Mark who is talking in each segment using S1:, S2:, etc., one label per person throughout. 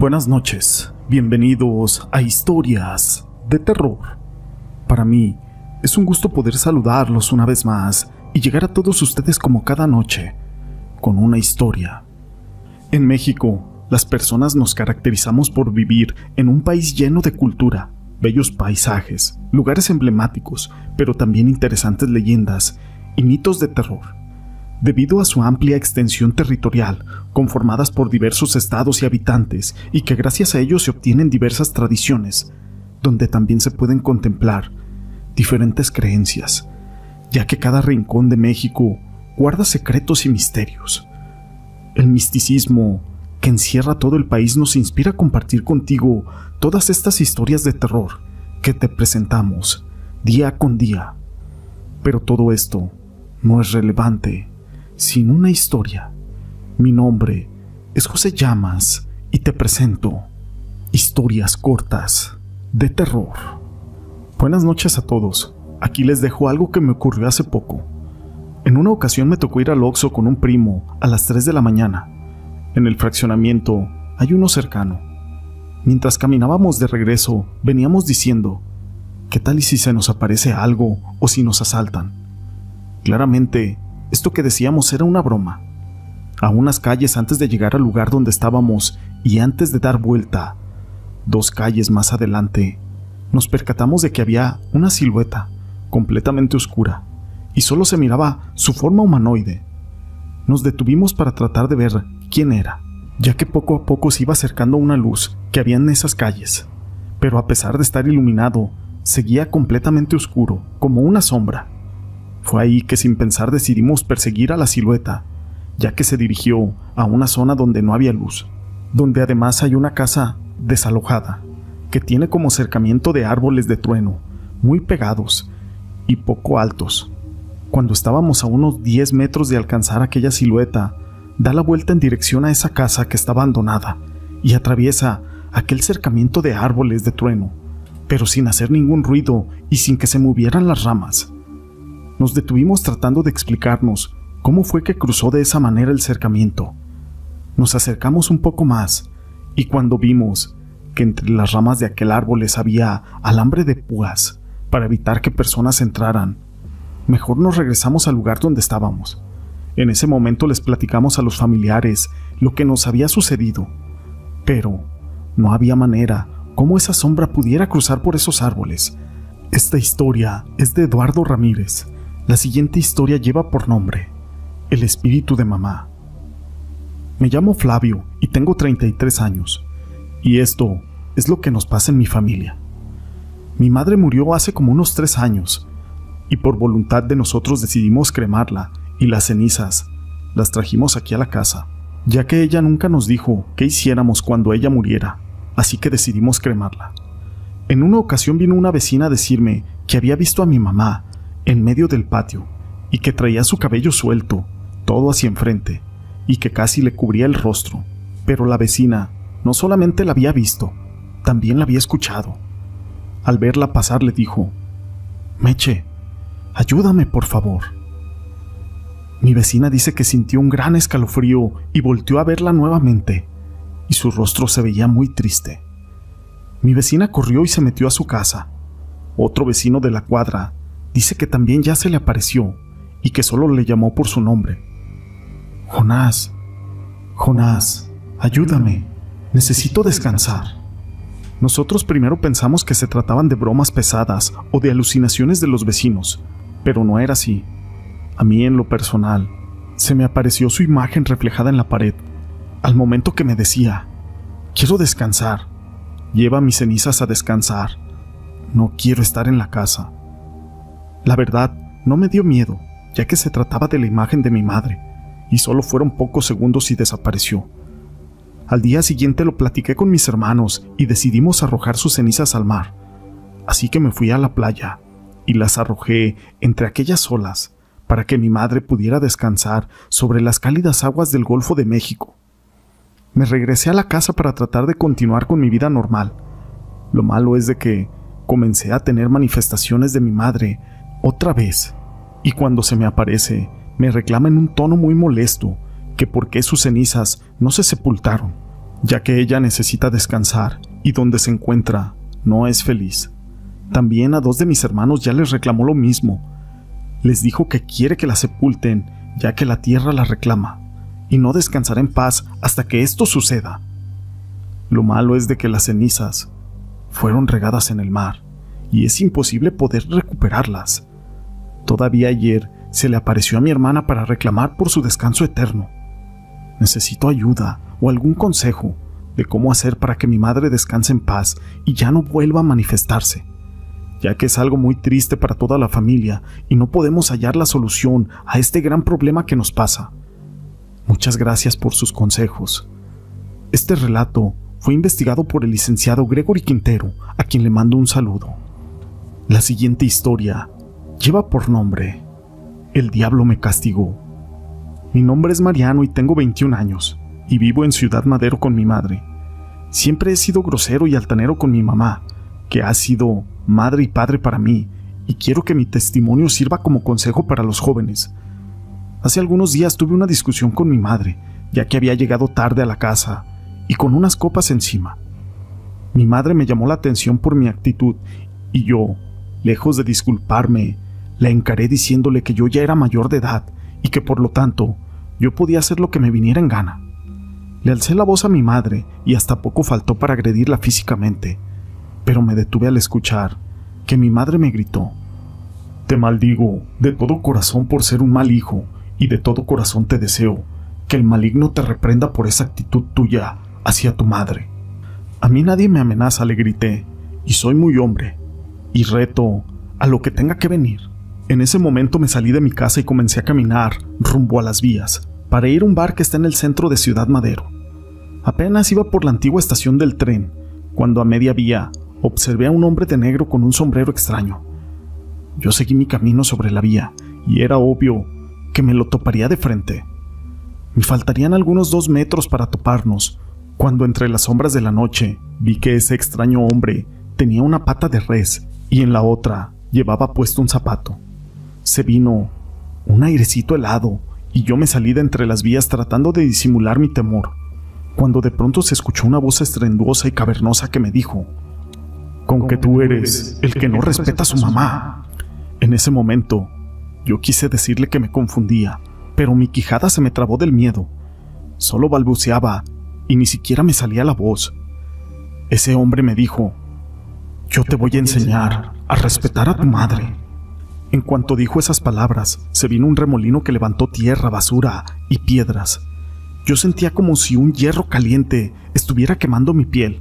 S1: Buenas noches, bienvenidos a Historias de Terror. Para mí es un gusto poder saludarlos una vez más y llegar a todos ustedes como cada noche, con una historia. En México, las personas nos caracterizamos por vivir en un país lleno de cultura, bellos paisajes, lugares emblemáticos, pero también interesantes leyendas y mitos de terror. Debido a su amplia extensión territorial, conformadas por diversos estados y habitantes, y que gracias a ello se obtienen diversas tradiciones, donde también se pueden contemplar diferentes creencias, ya que cada rincón de México guarda secretos y misterios. El misticismo que encierra todo el país nos inspira a compartir contigo todas estas historias de terror que te presentamos día con día. Pero todo esto no es relevante sin una historia. Mi nombre es José Llamas y te presento historias cortas de terror. Buenas noches a todos. Aquí les dejo algo que me ocurrió hace poco. En una ocasión me tocó ir al Oxxo con un primo a las 3 de la mañana. En el fraccionamiento hay uno cercano. Mientras caminábamos de regreso, veníamos diciendo, ¿qué tal y si se nos aparece algo o si nos asaltan? Claramente, esto que decíamos era una broma. A unas calles antes de llegar al lugar donde estábamos y antes de dar vuelta, dos calles más adelante, nos percatamos de que había una silueta completamente oscura y solo se miraba su forma humanoide. Nos detuvimos para tratar de ver quién era, ya que poco a poco se iba acercando una luz que había en esas calles, pero a pesar de estar iluminado, seguía completamente oscuro, como una sombra. Fue ahí que sin pensar decidimos perseguir a la silueta, ya que se dirigió a una zona donde no había luz, donde además hay una casa desalojada, que tiene como acercamiento de árboles de trueno, muy pegados y poco altos. Cuando estábamos a unos 10 metros de alcanzar aquella silueta, da la vuelta en dirección a esa casa que está abandonada y atraviesa aquel cercamiento de árboles de trueno, pero sin hacer ningún ruido y sin que se movieran las ramas. Nos detuvimos tratando de explicarnos cómo fue que cruzó de esa manera el cercamiento. Nos acercamos un poco más y cuando vimos que entre las ramas de aquel árbol les había alambre de púas para evitar que personas entraran, mejor nos regresamos al lugar donde estábamos. En ese momento les platicamos a los familiares lo que nos había sucedido, pero no había manera cómo esa sombra pudiera cruzar por esos árboles. Esta historia es de Eduardo Ramírez la siguiente historia lleva por nombre El espíritu de mamá. Me llamo Flavio y tengo 33 años, y esto es lo que nos pasa en mi familia. Mi madre murió hace como unos tres años, y por voluntad de nosotros decidimos cremarla, y las cenizas las trajimos aquí a la casa, ya que ella nunca nos dijo qué hiciéramos cuando ella muriera, así que decidimos cremarla. En una ocasión vino una vecina a decirme que había visto a mi mamá en medio del patio y que traía su cabello suelto, todo hacia enfrente, y que casi le cubría el rostro. Pero la vecina no solamente la había visto, también la había escuchado. Al verla pasar le dijo, Meche, ayúdame por favor. Mi vecina dice que sintió un gran escalofrío y volteó a verla nuevamente, y su rostro se veía muy triste. Mi vecina corrió y se metió a su casa. Otro vecino de la cuadra dice que también ya se le apareció y que solo le llamó por su nombre. Jonás, Jonás, ayúdame, necesito descansar. Nosotros primero pensamos que se trataban de bromas pesadas o de alucinaciones de los vecinos, pero no era así. A mí en lo personal, se me apareció su imagen reflejada en la pared, al momento que me decía, quiero descansar, lleva mis cenizas a descansar, no quiero estar en la casa. La verdad, no me dio miedo, ya que se trataba de la imagen de mi madre, y solo fueron pocos segundos y desapareció. Al día siguiente lo platiqué con mis hermanos y decidimos arrojar sus cenizas al mar. Así que me fui a la playa y las arrojé entre aquellas olas para que mi madre pudiera descansar sobre las cálidas aguas del Golfo de México. Me regresé a la casa para tratar de continuar con mi vida normal. Lo malo es de que comencé a tener manifestaciones de mi madre otra vez, y cuando se me aparece, me reclama en un tono muy molesto que por qué sus cenizas no se sepultaron, ya que ella necesita descansar y donde se encuentra no es feliz. También a dos de mis hermanos ya les reclamó lo mismo. Les dijo que quiere que la sepulten, ya que la tierra la reclama, y no descansará en paz hasta que esto suceda. Lo malo es de que las cenizas fueron regadas en el mar, y es imposible poder recuperarlas. Todavía ayer se le apareció a mi hermana para reclamar por su descanso eterno. Necesito ayuda o algún consejo de cómo hacer para que mi madre descanse en paz y ya no vuelva a manifestarse, ya que es algo muy triste para toda la familia y no podemos hallar la solución a este gran problema que nos pasa. Muchas gracias por sus consejos. Este relato fue investigado por el licenciado Gregory Quintero, a quien le mando un saludo. La siguiente historia lleva por nombre El diablo me castigó. Mi nombre es Mariano y tengo 21 años y vivo en Ciudad Madero con mi madre. Siempre he sido grosero y altanero con mi mamá, que ha sido madre y padre para mí, y quiero que mi testimonio sirva como consejo para los jóvenes. Hace algunos días tuve una discusión con mi madre, ya que había llegado tarde a la casa y con unas copas encima. Mi madre me llamó la atención por mi actitud y yo, lejos de disculparme, la encaré diciéndole que yo ya era mayor de edad y que por lo tanto yo podía hacer lo que me viniera en gana. Le alcé la voz a mi madre y hasta poco faltó para agredirla físicamente, pero me detuve al escuchar que mi madre me gritó, Te maldigo de todo corazón por ser un mal hijo y de todo corazón te deseo que el maligno te reprenda por esa actitud tuya hacia tu madre. A mí nadie me amenaza, le grité, y soy muy hombre, y reto a lo que tenga que venir. En ese momento me salí de mi casa y comencé a caminar rumbo a las vías, para ir a un bar que está en el centro de Ciudad Madero. Apenas iba por la antigua estación del tren, cuando a media vía observé a un hombre de negro con un sombrero extraño. Yo seguí mi camino sobre la vía, y era obvio que me lo toparía de frente. Me faltarían algunos dos metros para toparnos, cuando entre las sombras de la noche vi que ese extraño hombre tenía una pata de res y en la otra llevaba puesto un zapato. Se vino un airecito helado y yo me salí de entre las vías tratando de disimular mi temor, cuando de pronto se escuchó una voz estrenduosa y cavernosa que me dijo, con que tú eres el que no respeta a su mamá. En ese momento, yo quise decirle que me confundía, pero mi quijada se me trabó del miedo. Solo balbuceaba y ni siquiera me salía la voz. Ese hombre me dijo, yo te voy a enseñar a respetar a tu madre. En cuanto dijo esas palabras, se vino un remolino que levantó tierra, basura y piedras. Yo sentía como si un hierro caliente estuviera quemando mi piel.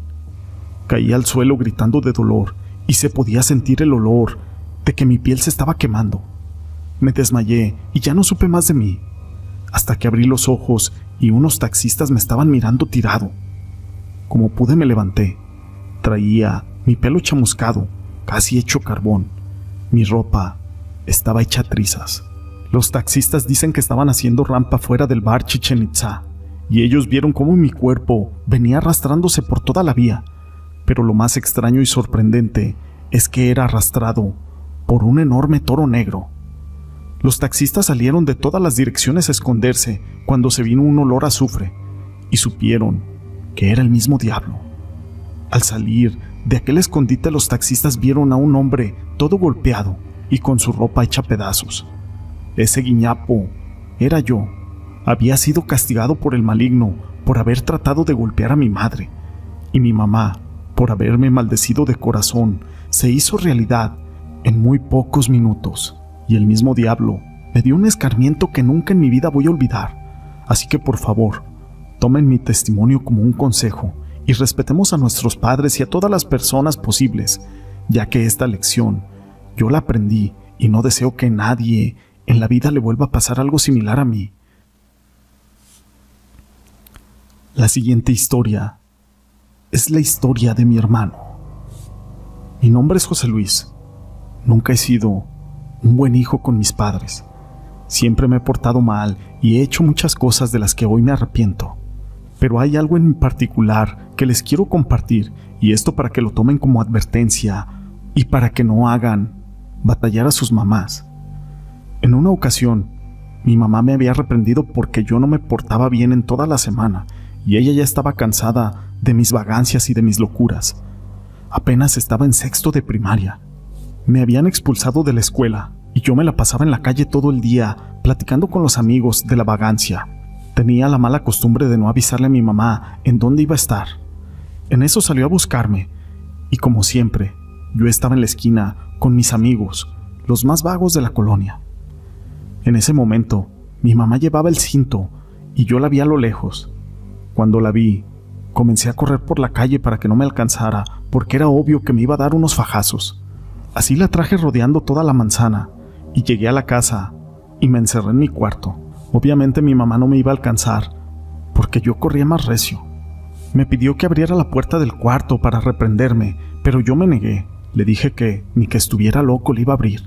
S1: Caí al suelo gritando de dolor y se podía sentir el olor de que mi piel se estaba quemando. Me desmayé y ya no supe más de mí, hasta que abrí los ojos y unos taxistas me estaban mirando tirado. Como pude me levanté. Traía mi pelo chamuscado, casi hecho carbón. Mi ropa estaba hecha trizas. Los taxistas dicen que estaban haciendo rampa fuera del bar Chichen Itza, y ellos vieron cómo mi cuerpo venía arrastrándose por toda la vía. Pero lo más extraño y sorprendente es que era arrastrado por un enorme toro negro. Los taxistas salieron de todas las direcciones a esconderse cuando se vino un olor a azufre y supieron que era el mismo diablo. Al salir de aquel escondite los taxistas vieron a un hombre todo golpeado y con su ropa hecha pedazos. Ese guiñapo era yo. Había sido castigado por el maligno por haber tratado de golpear a mi madre, y mi mamá, por haberme maldecido de corazón, se hizo realidad en muy pocos minutos, y el mismo diablo me dio un escarmiento que nunca en mi vida voy a olvidar. Así que por favor, tomen mi testimonio como un consejo y respetemos a nuestros padres y a todas las personas posibles, ya que esta lección yo la aprendí y no deseo que nadie en la vida le vuelva a pasar algo similar a mí. La siguiente historia es la historia de mi hermano. Mi nombre es José Luis. Nunca he sido un buen hijo con mis padres. Siempre me he portado mal y he hecho muchas cosas de las que hoy me arrepiento. Pero hay algo en particular que les quiero compartir y esto para que lo tomen como advertencia y para que no hagan batallar a sus mamás. En una ocasión, mi mamá me había reprendido porque yo no me portaba bien en toda la semana y ella ya estaba cansada de mis vagancias y de mis locuras. Apenas estaba en sexto de primaria. Me habían expulsado de la escuela y yo me la pasaba en la calle todo el día platicando con los amigos de la vagancia. Tenía la mala costumbre de no avisarle a mi mamá en dónde iba a estar. En eso salió a buscarme y como siempre, yo estaba en la esquina con mis amigos, los más vagos de la colonia. En ese momento, mi mamá llevaba el cinto y yo la vi a lo lejos. Cuando la vi, comencé a correr por la calle para que no me alcanzara, porque era obvio que me iba a dar unos fajazos. Así la traje rodeando toda la manzana y llegué a la casa y me encerré en mi cuarto. Obviamente mi mamá no me iba a alcanzar, porque yo corría más recio. Me pidió que abriera la puerta del cuarto para reprenderme, pero yo me negué. Le dije que ni que estuviera loco le iba a abrir.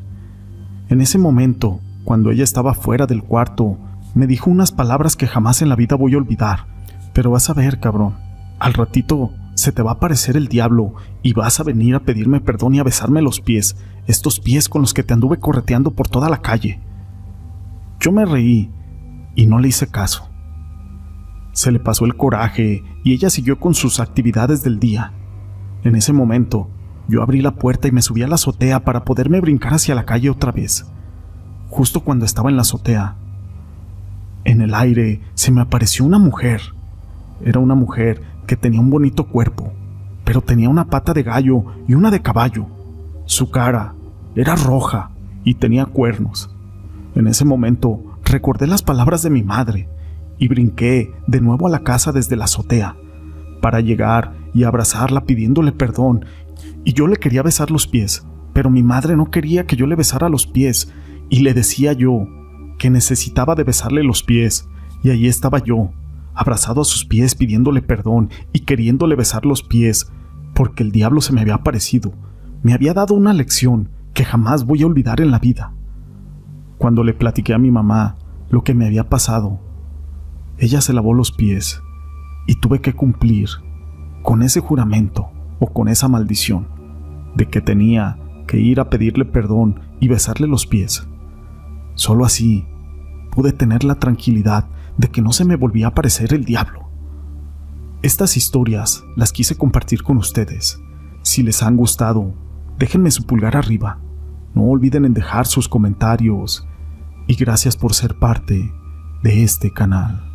S1: En ese momento, cuando ella estaba fuera del cuarto, me dijo unas palabras que jamás en la vida voy a olvidar. Pero vas a ver, cabrón, al ratito se te va a aparecer el diablo y vas a venir a pedirme perdón y a besarme los pies, estos pies con los que te anduve correteando por toda la calle. Yo me reí y no le hice caso. Se le pasó el coraje y ella siguió con sus actividades del día. En ese momento, yo abrí la puerta y me subí a la azotea para poderme brincar hacia la calle otra vez. Justo cuando estaba en la azotea, en el aire se me apareció una mujer. Era una mujer que tenía un bonito cuerpo, pero tenía una pata de gallo y una de caballo. Su cara era roja y tenía cuernos. En ese momento recordé las palabras de mi madre y brinqué de nuevo a la casa desde la azotea para llegar y abrazarla pidiéndole perdón, y yo le quería besar los pies, pero mi madre no quería que yo le besara los pies, y le decía yo que necesitaba de besarle los pies, y allí estaba yo, abrazado a sus pies pidiéndole perdón y queriéndole besar los pies, porque el diablo se me había aparecido, me había dado una lección que jamás voy a olvidar en la vida. Cuando le platiqué a mi mamá lo que me había pasado, ella se lavó los pies y tuve que cumplir con ese juramento o con esa maldición de que tenía que ir a pedirle perdón y besarle los pies. Solo así pude tener la tranquilidad de que no se me volvía a aparecer el diablo. Estas historias las quise compartir con ustedes. Si les han gustado, déjenme su pulgar arriba. No olviden en dejar sus comentarios y gracias por ser parte de este canal.